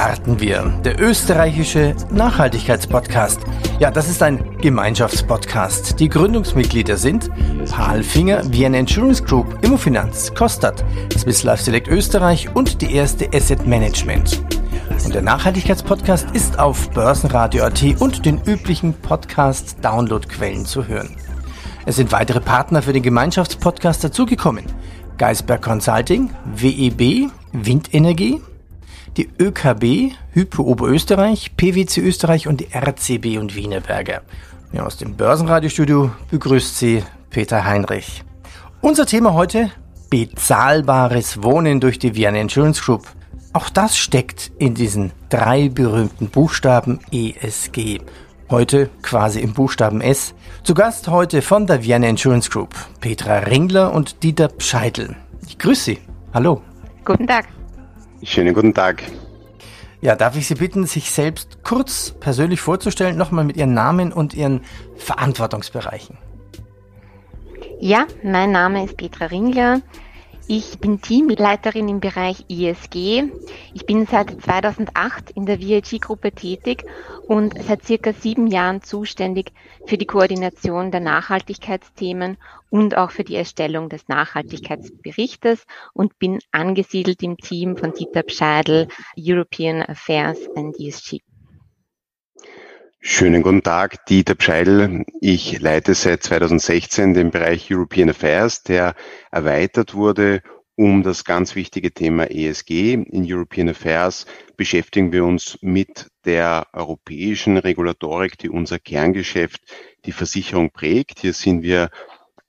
starten wir. Der österreichische Nachhaltigkeitspodcast. Ja, das ist ein Gemeinschaftspodcast. Die Gründungsmitglieder sind Paul Finger, Vienna Insurance Group, Immofinanz, Kostat, Swiss Life Select Österreich und die erste Asset Management. Und der Nachhaltigkeitspodcast ist auf Börsenradio.at und den üblichen Podcast-Download-Quellen zu hören. Es sind weitere Partner für den Gemeinschaftspodcast dazugekommen. Geisberg Consulting, WEB, Windenergie, die ÖKB, Hypo Oberösterreich, PwC Österreich und die RCB und Wienerberger. Ja, aus dem Börsenradiostudio begrüßt Sie Peter Heinrich. Unser Thema heute bezahlbares Wohnen durch die Vienna Insurance Group. Auch das steckt in diesen drei berühmten Buchstaben ESG. Heute quasi im Buchstaben S. Zu Gast heute von der Vienna Insurance Group Petra Ringler und Dieter Pscheidl. Ich grüße Sie. Hallo. Guten Tag. Schönen guten Tag. Ja, darf ich Sie bitten, sich selbst kurz persönlich vorzustellen, nochmal mit Ihren Namen und Ihren Verantwortungsbereichen? Ja, mein Name ist Petra Ringler. Ich bin Teamleiterin im Bereich ISG. Ich bin seit 2008 in der VIG-Gruppe tätig und seit circa sieben Jahren zuständig für die Koordination der Nachhaltigkeitsthemen und auch für die Erstellung des Nachhaltigkeitsberichtes und bin angesiedelt im Team von Dieter Pscheidl, European Affairs and ESG. Schönen guten Tag, Dieter Pscheidl. Ich leite seit 2016 den Bereich European Affairs, der erweitert wurde um das ganz wichtige Thema ESG. In European Affairs beschäftigen wir uns mit der europäischen Regulatorik, die unser Kerngeschäft, die Versicherung prägt. Hier sind wir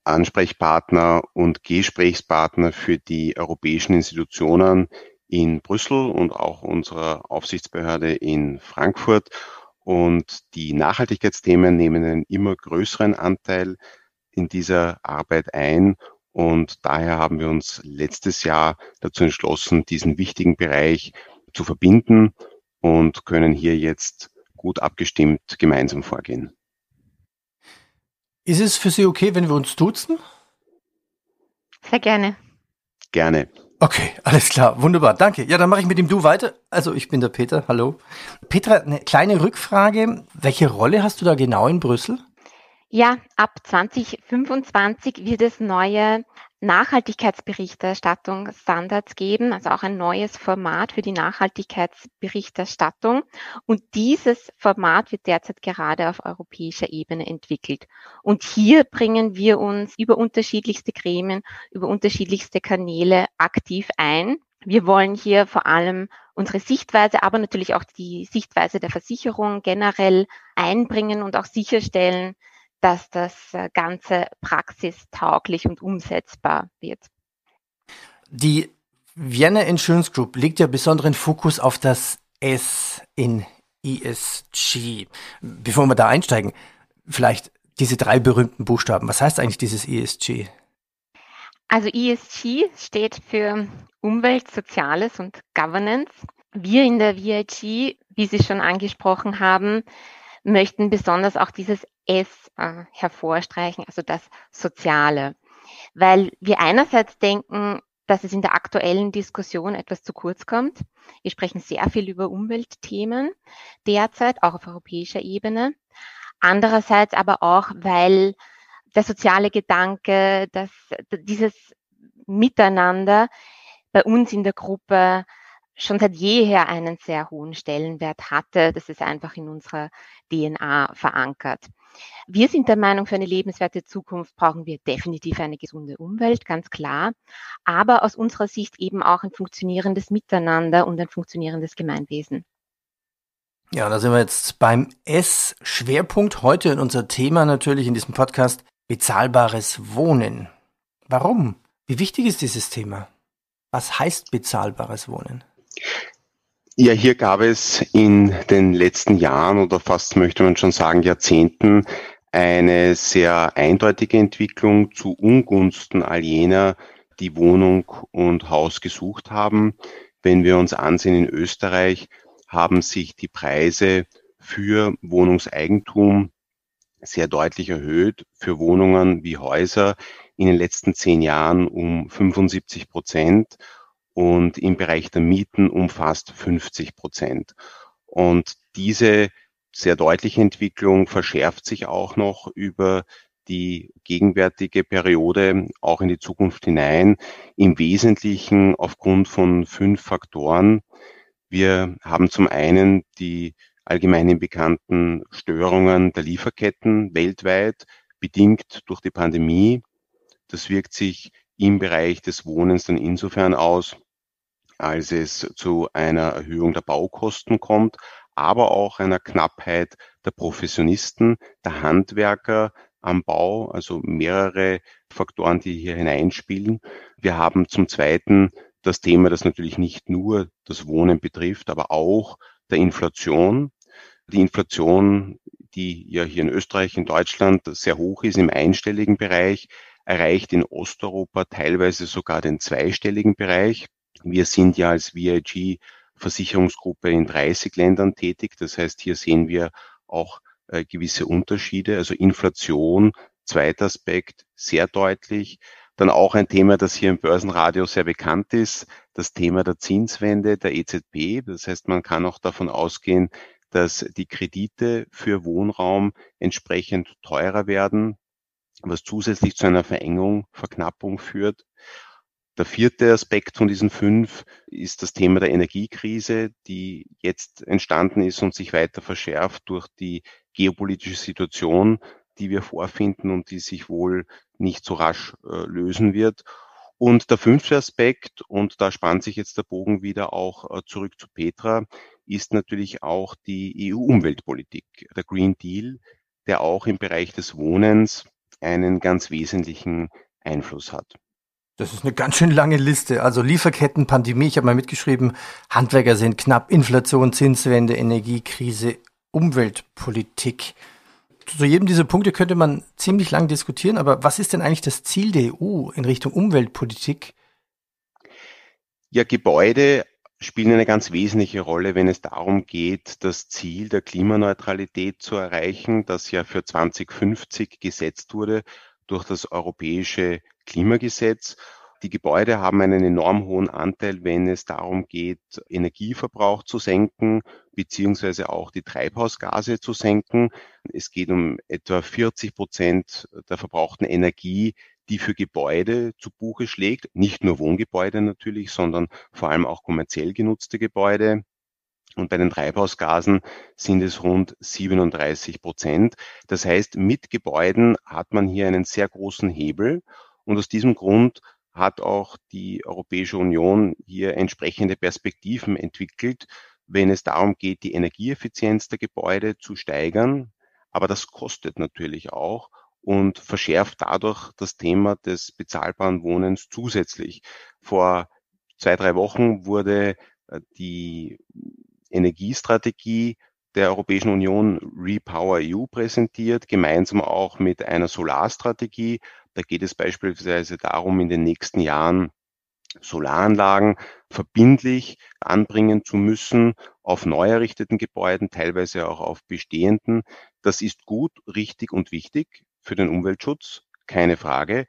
Ansprechpartner und Gesprächspartner für die europäischen Institutionen in Brüssel und auch unserer Aufsichtsbehörde in Frankfurt. Und die Nachhaltigkeitsthemen nehmen einen immer größeren Anteil in dieser Arbeit ein. Und daher haben wir uns letztes Jahr dazu entschlossen, diesen wichtigen Bereich zu verbinden und können hier jetzt gut abgestimmt gemeinsam vorgehen. Ist es für Sie okay, wenn wir uns duzen? Sehr gerne. Gerne. Okay, alles klar, wunderbar, danke. Ja, dann mache ich mit dem Du weiter. Also ich bin der Peter, hallo. Petra, eine kleine Rückfrage. Welche Rolle hast du da genau in Brüssel? Ja, ab 2025 wird es neue Nachhaltigkeitsberichterstattungsstandards geben, also auch ein neues Format für die Nachhaltigkeitsberichterstattung. Und dieses Format wird derzeit gerade auf europäischer Ebene entwickelt. Und hier bringen wir uns über unterschiedlichste Gremien, über unterschiedlichste Kanäle aktiv ein. Wir wollen hier vor allem unsere Sichtweise, aber natürlich auch die Sichtweise der Versicherung generell einbringen und auch sicherstellen, dass das äh, Ganze praxistauglich und umsetzbar wird. Die Vienna Insurance Group legt ja besonderen Fokus auf das S in ESG. Bevor wir da einsteigen, vielleicht diese drei berühmten Buchstaben. Was heißt eigentlich dieses ESG? Also ESG steht für Umwelt, Soziales und Governance. Wir in der VIG, wie Sie schon angesprochen haben, möchten besonders auch dieses S äh, hervorstreichen, also das Soziale. Weil wir einerseits denken, dass es in der aktuellen Diskussion etwas zu kurz kommt. Wir sprechen sehr viel über Umweltthemen derzeit, auch auf europäischer Ebene. Andererseits aber auch, weil der soziale Gedanke, dass dieses Miteinander bei uns in der Gruppe schon seit jeher einen sehr hohen Stellenwert hatte. Das ist einfach in unserer DNA verankert. Wir sind der Meinung, für eine lebenswerte Zukunft brauchen wir definitiv eine gesunde Umwelt, ganz klar, aber aus unserer Sicht eben auch ein funktionierendes Miteinander und ein funktionierendes Gemeinwesen. Ja, da sind wir jetzt beim S-Schwerpunkt heute in unser Thema natürlich in diesem Podcast bezahlbares Wohnen. Warum? Wie wichtig ist dieses Thema? Was heißt bezahlbares Wohnen? Ja, hier gab es in den letzten Jahren oder fast möchte man schon sagen Jahrzehnten eine sehr eindeutige Entwicklung zu Ungunsten all jener, die Wohnung und Haus gesucht haben. Wenn wir uns ansehen, in Österreich haben sich die Preise für Wohnungseigentum sehr deutlich erhöht, für Wohnungen wie Häuser in den letzten zehn Jahren um 75 Prozent und im Bereich der Mieten um fast 50 Prozent. Und diese sehr deutliche Entwicklung verschärft sich auch noch über die gegenwärtige Periode auch in die Zukunft hinein, im Wesentlichen aufgrund von fünf Faktoren. Wir haben zum einen die allgemeinen bekannten Störungen der Lieferketten weltweit, bedingt durch die Pandemie. Das wirkt sich im Bereich des Wohnens dann insofern aus, als es zu einer Erhöhung der Baukosten kommt, aber auch einer Knappheit der Professionisten, der Handwerker am Bau, also mehrere Faktoren, die hier hineinspielen. Wir haben zum Zweiten das Thema, das natürlich nicht nur das Wohnen betrifft, aber auch der Inflation. Die Inflation, die ja hier in Österreich, in Deutschland sehr hoch ist, im einstelligen Bereich, erreicht in Osteuropa teilweise sogar den zweistelligen Bereich. Wir sind ja als VIG Versicherungsgruppe in 30 Ländern tätig. Das heißt, hier sehen wir auch äh, gewisse Unterschiede. Also Inflation, zweiter Aspekt, sehr deutlich. Dann auch ein Thema, das hier im Börsenradio sehr bekannt ist, das Thema der Zinswende der EZB. Das heißt, man kann auch davon ausgehen, dass die Kredite für Wohnraum entsprechend teurer werden, was zusätzlich zu einer Verengung, Verknappung führt. Der vierte Aspekt von diesen fünf ist das Thema der Energiekrise, die jetzt entstanden ist und sich weiter verschärft durch die geopolitische Situation, die wir vorfinden und die sich wohl nicht so rasch äh, lösen wird. Und der fünfte Aspekt, und da spannt sich jetzt der Bogen wieder auch äh, zurück zu Petra, ist natürlich auch die EU-Umweltpolitik, der Green Deal, der auch im Bereich des Wohnens einen ganz wesentlichen Einfluss hat. Das ist eine ganz schön lange Liste. Also Lieferketten, Pandemie, ich habe mal mitgeschrieben, Handwerker sind knapp, Inflation, Zinswende, Energiekrise, Umweltpolitik. Zu jedem dieser Punkte könnte man ziemlich lang diskutieren, aber was ist denn eigentlich das Ziel der EU in Richtung Umweltpolitik? Ja, Gebäude spielen eine ganz wesentliche Rolle, wenn es darum geht, das Ziel der Klimaneutralität zu erreichen, das ja für 2050 gesetzt wurde durch das Europäische Klimagesetz. Die Gebäude haben einen enorm hohen Anteil, wenn es darum geht, Energieverbrauch zu senken, beziehungsweise auch die Treibhausgase zu senken. Es geht um etwa 40 Prozent der verbrauchten Energie, die für Gebäude zu Buche schlägt. Nicht nur Wohngebäude natürlich, sondern vor allem auch kommerziell genutzte Gebäude. Und bei den Treibhausgasen sind es rund 37 Prozent. Das heißt, mit Gebäuden hat man hier einen sehr großen Hebel. Und aus diesem Grund hat auch die Europäische Union hier entsprechende Perspektiven entwickelt, wenn es darum geht, die Energieeffizienz der Gebäude zu steigern. Aber das kostet natürlich auch und verschärft dadurch das Thema des bezahlbaren Wohnens zusätzlich. Vor zwei, drei Wochen wurde äh, die Energiestrategie der Europäischen Union Repower EU präsentiert, gemeinsam auch mit einer Solarstrategie. Da geht es beispielsweise darum, in den nächsten Jahren Solaranlagen verbindlich anbringen zu müssen auf neu errichteten Gebäuden, teilweise auch auf bestehenden. Das ist gut, richtig und wichtig für den Umweltschutz, keine Frage.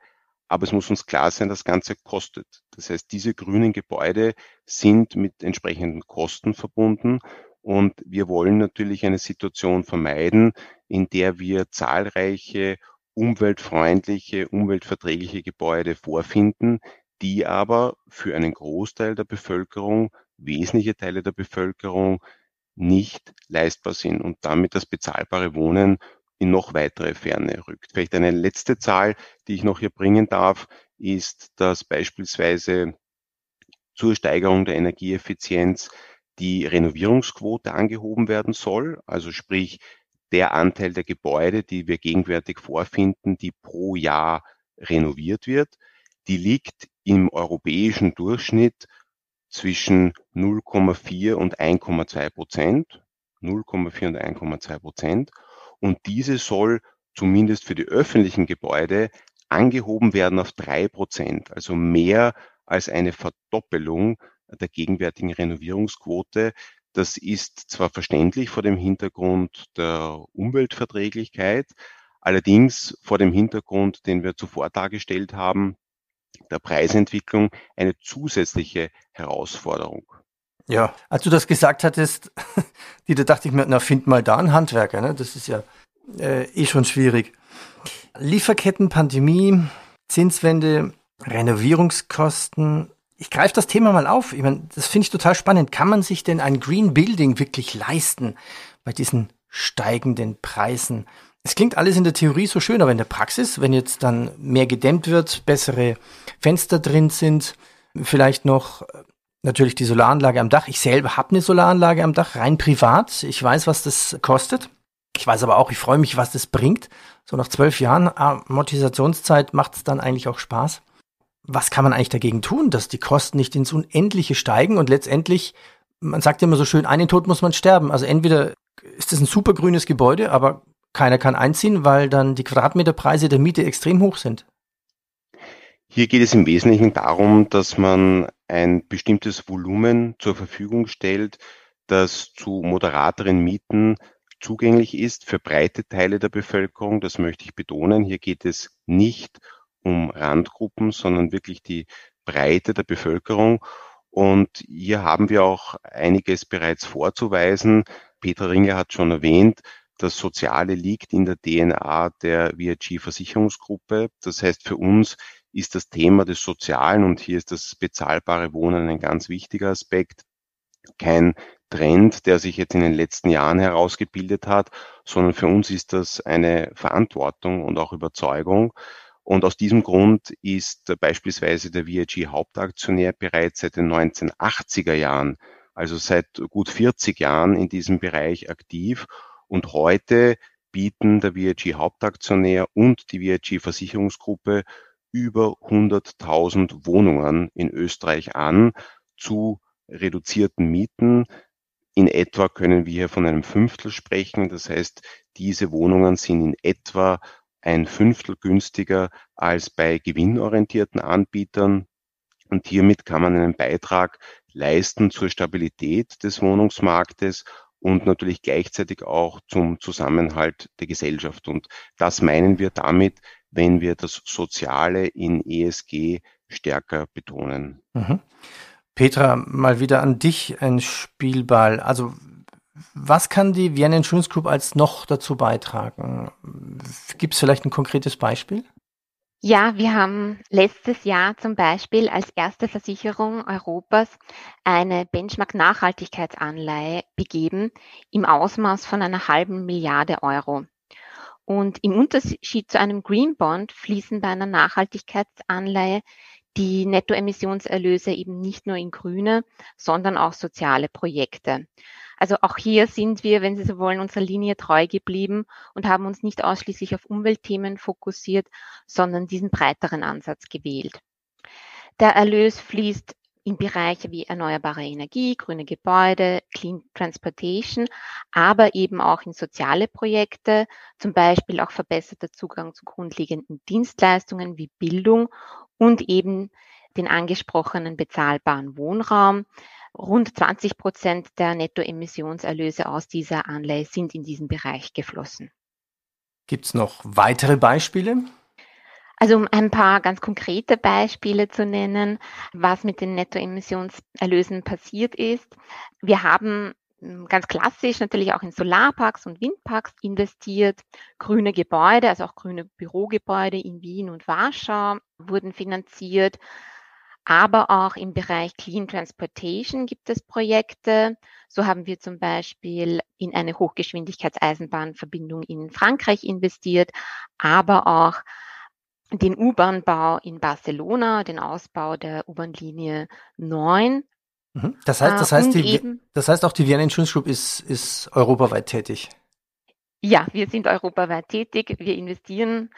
Aber es muss uns klar sein, das Ganze kostet. Das heißt, diese grünen Gebäude sind mit entsprechenden Kosten verbunden. Und wir wollen natürlich eine Situation vermeiden, in der wir zahlreiche umweltfreundliche, umweltverträgliche Gebäude vorfinden, die aber für einen Großteil der Bevölkerung, wesentliche Teile der Bevölkerung nicht leistbar sind und damit das bezahlbare Wohnen in noch weitere Ferne rückt. Vielleicht eine letzte Zahl, die ich noch hier bringen darf, ist, dass beispielsweise zur Steigerung der Energieeffizienz die Renovierungsquote angehoben werden soll, also sprich der Anteil der Gebäude, die wir gegenwärtig vorfinden, die pro Jahr renoviert wird, die liegt im europäischen Durchschnitt zwischen 0,4 und 1,2 Prozent. 0,4 und 1,2 Prozent. Und diese soll zumindest für die öffentlichen Gebäude angehoben werden auf drei Prozent, also mehr als eine Verdoppelung der gegenwärtigen Renovierungsquote. Das ist zwar verständlich vor dem Hintergrund der Umweltverträglichkeit, allerdings vor dem Hintergrund, den wir zuvor dargestellt haben, der Preisentwicklung eine zusätzliche Herausforderung. Ja, als du das gesagt hattest, die, da dachte ich mir, na, find mal da einen Handwerker, ne? Das ist ja äh, eh schon schwierig. Lieferketten, Pandemie, Zinswende, Renovierungskosten. Ich greife das Thema mal auf. Ich meine, das finde ich total spannend. Kann man sich denn ein Green Building wirklich leisten bei diesen steigenden Preisen? Es klingt alles in der Theorie so schön, aber in der Praxis, wenn jetzt dann mehr gedämmt wird, bessere Fenster drin sind, vielleicht noch äh, natürlich die Solaranlage am Dach. Ich selber habe eine Solaranlage am Dach, rein privat. Ich weiß, was das kostet. Ich weiß aber auch, ich freue mich, was das bringt. So nach zwölf Jahren Amortisationszeit macht es dann eigentlich auch Spaß. Was kann man eigentlich dagegen tun, dass die Kosten nicht ins Unendliche steigen und letztendlich, man sagt immer so schön, einen Tod muss man sterben. Also entweder ist es ein super grünes Gebäude, aber keiner kann einziehen, weil dann die Quadratmeterpreise der Miete extrem hoch sind. Hier geht es im Wesentlichen darum, dass man ein bestimmtes Volumen zur Verfügung stellt, das zu moderateren Mieten zugänglich ist für breite Teile der Bevölkerung. Das möchte ich betonen. Hier geht es nicht um Randgruppen, sondern wirklich die Breite der Bevölkerung. Und hier haben wir auch einiges bereits vorzuweisen. Peter Ringler hat schon erwähnt, das Soziale liegt in der DNA der VIG-Versicherungsgruppe. Das heißt, für uns ist das Thema des Sozialen und hier ist das bezahlbare Wohnen ein ganz wichtiger Aspekt. Kein Trend, der sich jetzt in den letzten Jahren herausgebildet hat, sondern für uns ist das eine Verantwortung und auch Überzeugung. Und aus diesem Grund ist beispielsweise der VIG Hauptaktionär bereits seit den 1980er Jahren, also seit gut 40 Jahren in diesem Bereich aktiv und heute bieten der VIG Hauptaktionär und die VIG Versicherungsgruppe über 100.000 Wohnungen in Österreich an zu reduzierten Mieten. In etwa können wir hier von einem Fünftel sprechen. Das heißt, diese Wohnungen sind in etwa ein Fünftel günstiger als bei gewinnorientierten Anbietern. Und hiermit kann man einen Beitrag leisten zur Stabilität des Wohnungsmarktes und natürlich gleichzeitig auch zum Zusammenhalt der Gesellschaft. Und das meinen wir damit, wenn wir das Soziale in ESG stärker betonen. Mhm. Petra, mal wieder an dich ein Spielball. Also was kann die Vienna Insurance Group als noch dazu beitragen? Gibt es vielleicht ein konkretes Beispiel? Ja, wir haben letztes Jahr zum Beispiel als erste Versicherung Europas eine Benchmark-Nachhaltigkeitsanleihe begeben im Ausmaß von einer halben Milliarde Euro. Und im Unterschied zu einem Green Bond fließen bei einer Nachhaltigkeitsanleihe die Nettoemissionserlöse eben nicht nur in grüne, sondern auch soziale Projekte. Also auch hier sind wir, wenn Sie so wollen, unserer Linie treu geblieben und haben uns nicht ausschließlich auf Umweltthemen fokussiert, sondern diesen breiteren Ansatz gewählt. Der Erlös fließt in Bereiche wie erneuerbare Energie, grüne Gebäude, Clean Transportation, aber eben auch in soziale Projekte, zum Beispiel auch verbesserter Zugang zu grundlegenden Dienstleistungen wie Bildung und eben den angesprochenen bezahlbaren Wohnraum, Rund 20 Prozent der Nettoemissionserlöse aus dieser Anleihe sind in diesen Bereich geflossen. Gibt es noch weitere Beispiele? Also um ein paar ganz konkrete Beispiele zu nennen, was mit den Nettoemissionserlösen passiert ist. Wir haben hm, ganz klassisch natürlich auch in Solarparks und Windparks investiert. Grüne Gebäude, also auch grüne Bürogebäude in Wien und Warschau wurden finanziert. Aber auch im Bereich Clean Transportation gibt es Projekte. So haben wir zum Beispiel in eine Hochgeschwindigkeitseisenbahnverbindung in Frankreich investiert, aber auch den U-Bahn-Bau in Barcelona, den Ausbau der U-Bahn-Linie 9. Mhm. Das heißt, das äh, heißt, die, das heißt auch die Vienna Insurance Group ist, ist europaweit tätig. Ja, wir sind europaweit tätig. Wir investieren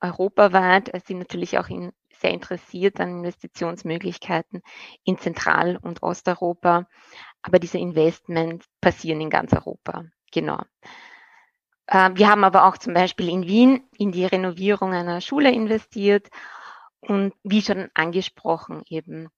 europaweit, sind natürlich auch in sehr interessiert an Investitionsmöglichkeiten in Zentral- und Osteuropa. Aber diese Investments passieren in ganz Europa. Genau. Äh, wir haben aber auch zum Beispiel in Wien in die Renovierung einer Schule investiert und wie schon angesprochen eben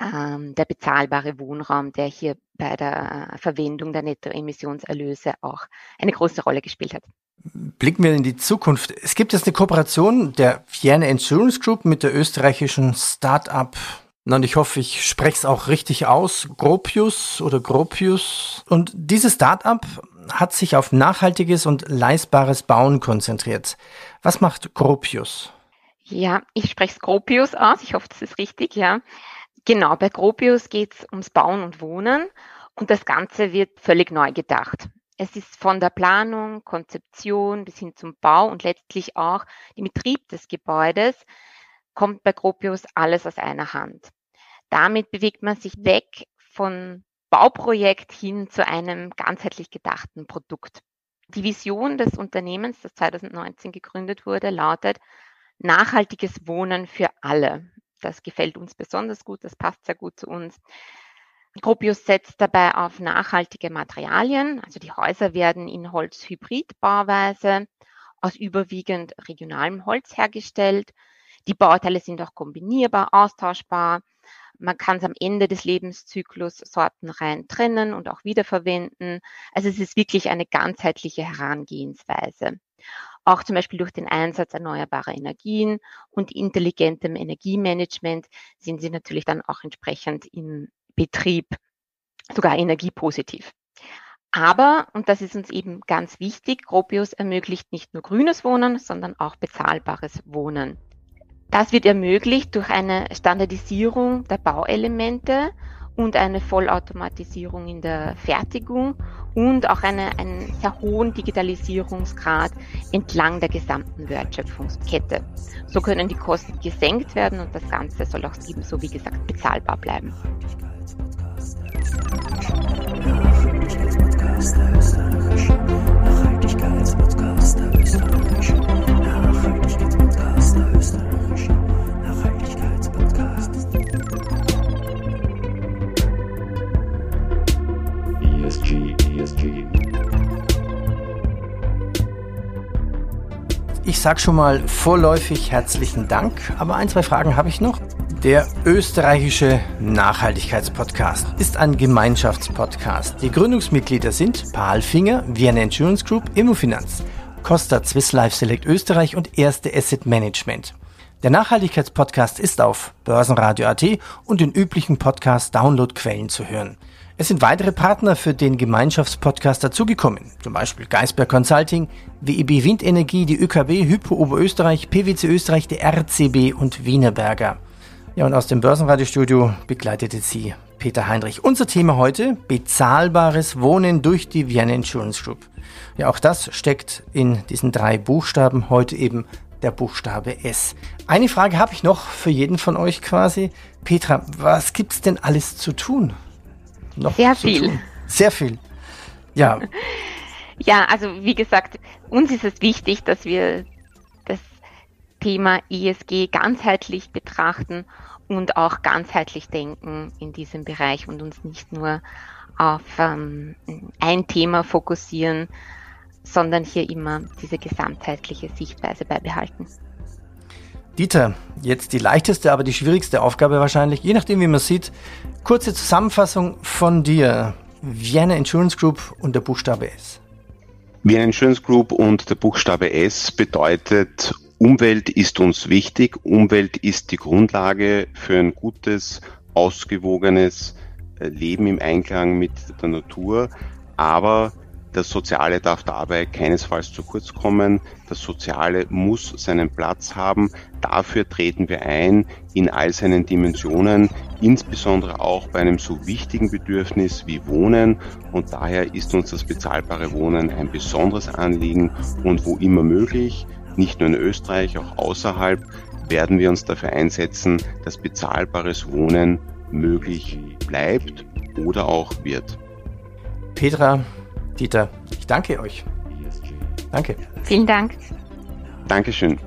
ähm, der bezahlbare Wohnraum, der hier bei der Verwendung der Nettoemissionserlöse auch eine große Rolle gespielt hat. Blicken wir in die Zukunft. Es gibt jetzt eine Kooperation der Vienna Insurance Group mit der österreichischen Start-up und ich hoffe, ich spreche es auch richtig aus, Gropius oder Gropius. Und dieses Start-up hat sich auf nachhaltiges und leistbares Bauen konzentriert. Was macht Gropius? Ja, ich spreche es Gropius aus. Ich hoffe, das ist richtig, ja. Genau, bei Gropius geht es ums Bauen und Wohnen und das Ganze wird völlig neu gedacht. Es ist von der Planung, Konzeption bis hin zum Bau und letztlich auch den Betrieb des Gebäudes kommt bei Gropius alles aus einer Hand. Damit bewegt man sich weg von Bauprojekt hin zu einem ganzheitlich gedachten Produkt. Die Vision des Unternehmens, das 2019 gegründet wurde, lautet nachhaltiges Wohnen für alle. Das gefällt uns besonders gut, das passt sehr gut zu uns. Gropius setzt dabei auf nachhaltige Materialien, also die Häuser werden in Holz-Hybrid-Bauweise aus überwiegend regionalem Holz hergestellt. Die Bauteile sind auch kombinierbar, austauschbar. Man kann es am Ende des Lebenszyklus sortenrein trennen und auch wiederverwenden. Also es ist wirklich eine ganzheitliche Herangehensweise auch zum Beispiel durch den Einsatz erneuerbarer Energien und intelligentem Energiemanagement sind sie natürlich dann auch entsprechend im Betrieb sogar energiepositiv. Aber, und das ist uns eben ganz wichtig, Gropius ermöglicht nicht nur grünes Wohnen, sondern auch bezahlbares Wohnen. Das wird ermöglicht durch eine Standardisierung der Bauelemente und eine Vollautomatisierung in der Fertigung und auch eine, einen sehr hohen Digitalisierungsgrad entlang der gesamten Wertschöpfungskette. So können die Kosten gesenkt werden und das Ganze soll auch ebenso, wie gesagt, bezahlbar bleiben. Ich sag schon mal vorläufig herzlichen Dank, aber ein, zwei Fragen habe ich noch. Der österreichische Nachhaltigkeitspodcast ist ein Gemeinschaftspodcast. Die Gründungsmitglieder sind Paul Finger, Vienna Insurance Group, Immofinanz, Costa Swiss Life Select Österreich und Erste Asset Management. Der Nachhaltigkeitspodcast ist auf Börsenradio.at und den üblichen Podcast-Download-Quellen zu hören. Es sind weitere Partner für den Gemeinschaftspodcast dazugekommen, zum Beispiel Geisberg Consulting, WEB Windenergie, die ÖKB, Hypo Oberösterreich, PwC Österreich, der RCB und Wienerberger. Ja, und aus dem Börsenradiostudio begleitete sie Peter Heinrich. Unser Thema heute, bezahlbares Wohnen durch die Vienna Insurance Group. Ja, auch das steckt in diesen drei Buchstaben, heute eben der Buchstabe S. Eine Frage habe ich noch für jeden von euch quasi. Petra, was gibt's denn alles zu tun? noch Sehr viel. Tun. Sehr viel. Ja. Ja, also wie gesagt, uns ist es wichtig, dass wir das Thema ESG ganzheitlich betrachten und auch ganzheitlich denken in diesem Bereich und uns nicht nur auf ähm, ein Thema fokussieren, sondern hier immer diese gesamtheitliche Sichtweise beibehalten. Dieter, jetzt die leichteste, aber die schwierigste Aufgabe wahrscheinlich, je nachdem, wie man sieht. Kurze Zusammenfassung von dir. Vienna Insurance Group und der Buchstabe S. Vienna Insurance Group und der Buchstabe S bedeutet, Umwelt ist uns wichtig. Umwelt ist die Grundlage für ein gutes, ausgewogenes äh, Leben im Einklang mit der Natur. Aber das Soziale darf dabei keinesfalls zu kurz kommen. Das Soziale muss seinen Platz haben. Dafür treten wir ein in all seinen Dimensionen, insbesondere auch bei einem so wichtigen Bedürfnis wie Wohnen. Und daher ist uns das bezahlbare Wohnen ein besonderes Anliegen. Und wo immer möglich, nicht nur in Österreich, auch außerhalb, werden wir uns dafür einsetzen, dass bezahlbares Wohnen möglich bleibt oder auch wird. Petra, Dieter, ich danke euch. Danke. Vielen Dank. Dankeschön.